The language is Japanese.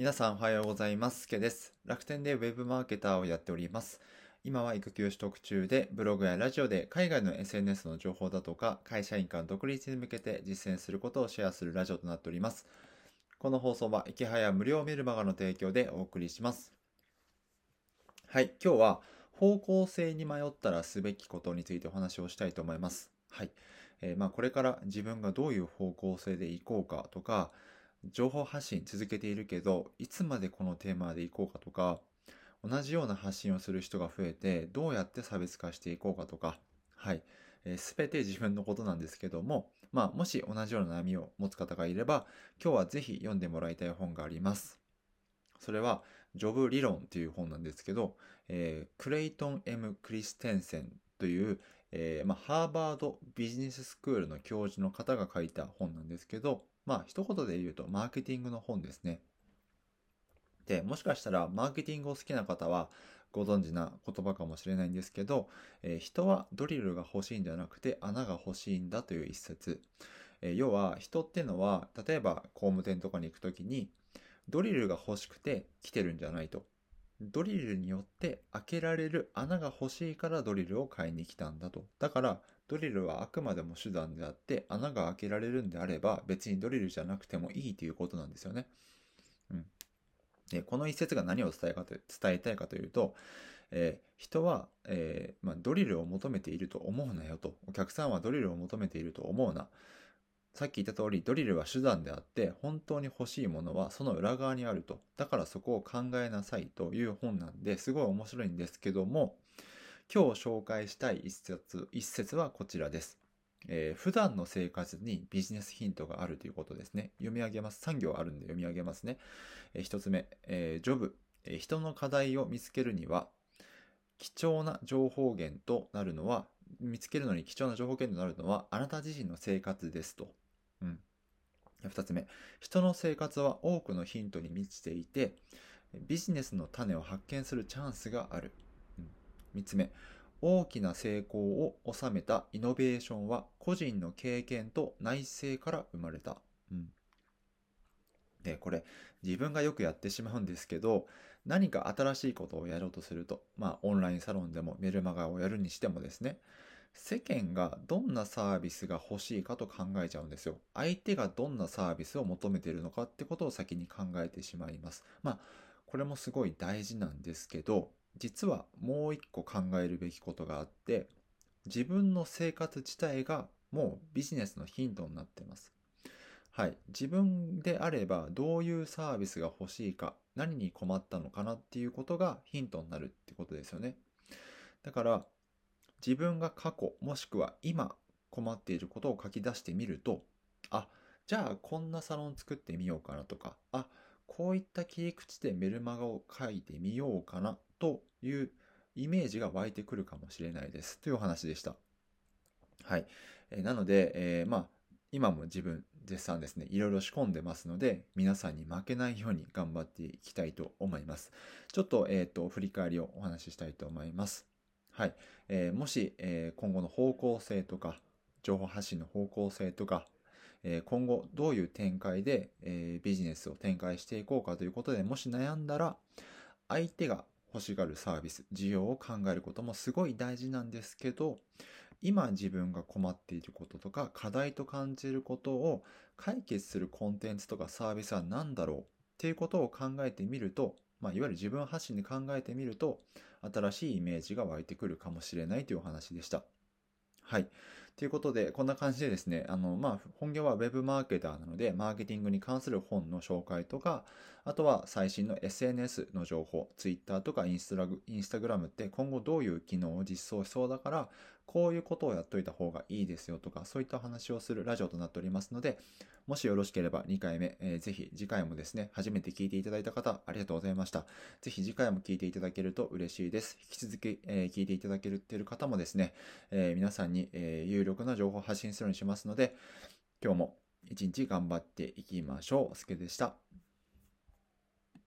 皆さんおはようございます。けです。楽天でウェブマーケターをやっております。今は育休取得中で、ブログやラジオで海外の SNS の情報だとか、会社員間独立に向けて実践することをシェアするラジオとなっております。この放送は、池早無料メルマガの提供でお送りします。はい、今日は方向性に迷ったらすべきことについてお話をしたいと思います。はい。えーまあこれから自分がどういう方向性でいこうかとか、情報発信続けているけど、いつまでこのテーマでいこうかとか、同じような発信をする人が増えて、どうやって差別化していこうかとか、はい。す、べ、て自分のことなんですけども、まあ、もし同じような悩みを持つ方がいれば、今日はぜひ読んでもらいたい本があります。それは、ジョブ理論という本なんですけど、えークレイトン・ M・ クリステンセンという、えーまあ、ハーバードビジネススクールの教授の方が書いた本なんですけど、まあ、一言で言うと、マーケティングの本ですね。で、もしかしたら、マーケティングを好きな方は、ご存知な言葉かもしれないんですけど、えー人はドリルが欲しいんじゃなくて穴が欲しいんだという一節。えー要は人ってのは、例えば工務店とかに行くときに、ドリルが欲しくて来てるんじゃないと。ドリルによって開けられる穴が欲しいからドリルを買いに来たんだと。だから、ドリルはあくまでも手段であって、穴が開けられるんであれば、別にドリルじゃなくてもいいということなんですよね。うん。で、この一節が何を伝えかと伝えたいかというと、えー人は、えーまあ、ドリルを求めていると思うなよと。お客さんはドリルを求めていると思うな。さっき言った通り、ドリルは手段であって、本当に欲しいものはその裏側にあると。だからそこを考えなさいという本なんで、すごい面白いんですけども、今日紹介したい一節、一節はこちらです。えー普段の生活にビジネスヒントがあるということですね。読み上げます。3行あるんで読み上げますね。えー一つ目、えージョブ、えー人の課題を見つけるには、貴重な情報源となるのは、見つけるのに貴重な情報源となるのは、あなた自身の生活ですと。うん。二つ目、人の生活は多くのヒントに満ちていて、ビジネスの種を発見するチャンスがある。うん三つ目、大きな成功を収めたイノベーションは個人の経験と内政から生まれた。うん。で、これ自分がよくやってしまうんですけど、何か新しいことをやろうとすると、まあオンラインサロンでもメルマガをやるにしてもですね、世間がどんなサービスが欲しいかと考えちゃうんですよ。相手がどんなサービスを求めているのかってことを先に考えてしまいます。まあ、これもすごい大事なんですけど、実はもう一個考えるべきことがあって、自分の生活自体がもうビジネスのヒントになっています。はい。自分であればどういうサービスが欲しいか、何に困ったのかなっていうことがヒントになるってことですよね。だから、自分が過去もしくは今困っていることを書き出してみると、あ、じゃあこんなサロン作ってみようかなとか、あ、こういった切り口でメルマガを書いてみようかなというイメージが湧いてくるかもしれないです。というお話でした。はい。えなので、えーまあ、今も自分絶賛ですね、いろいろ仕込んでますので、皆さんに負けないように頑張っていきたいと思います。ちょっと、えっ、と、振り返りをお話ししたいと思います。はい。えーもし、えー今後の方向性とか、情報発信の方向性とか、え今後どういう展開で、えビジネスを展開していこうかということでもし悩んだら、相手が欲しがるサービス、需要を考えることもすごい大事なんですけど、今自分が困っていることとか課題と感じることを解決するコンテンツとかサービスは何だろうっていうことを考えてみると、まあ、いわゆる自分発信で考えてみると、新しいイメージが湧いてくるかもしれないというお話でした。はい。ということで、こんな感じでですね、あの、まあ、本業は Web マーケターなので、マーケティングに関する本の紹介とか、あとは最新の SNS の情報、Twitter とかインスタグインスタグラムって今後どういう機能を実装しそうだから、こういうことをやっといた方がいいですよとか、そういった話をするラジオとなっておりますので、もしよろしければ2回目、えーぜひ次回もですね、初めて聞いていただいた方、ありがとうございました。ぜひ次回も聞いていただけると嬉しいです。引き続き、えー聞いていただけるってる方もですね、えー皆さんに、え有力な情報を発信するようにしますので、今日も一日頑張っていきましょう。すけでした。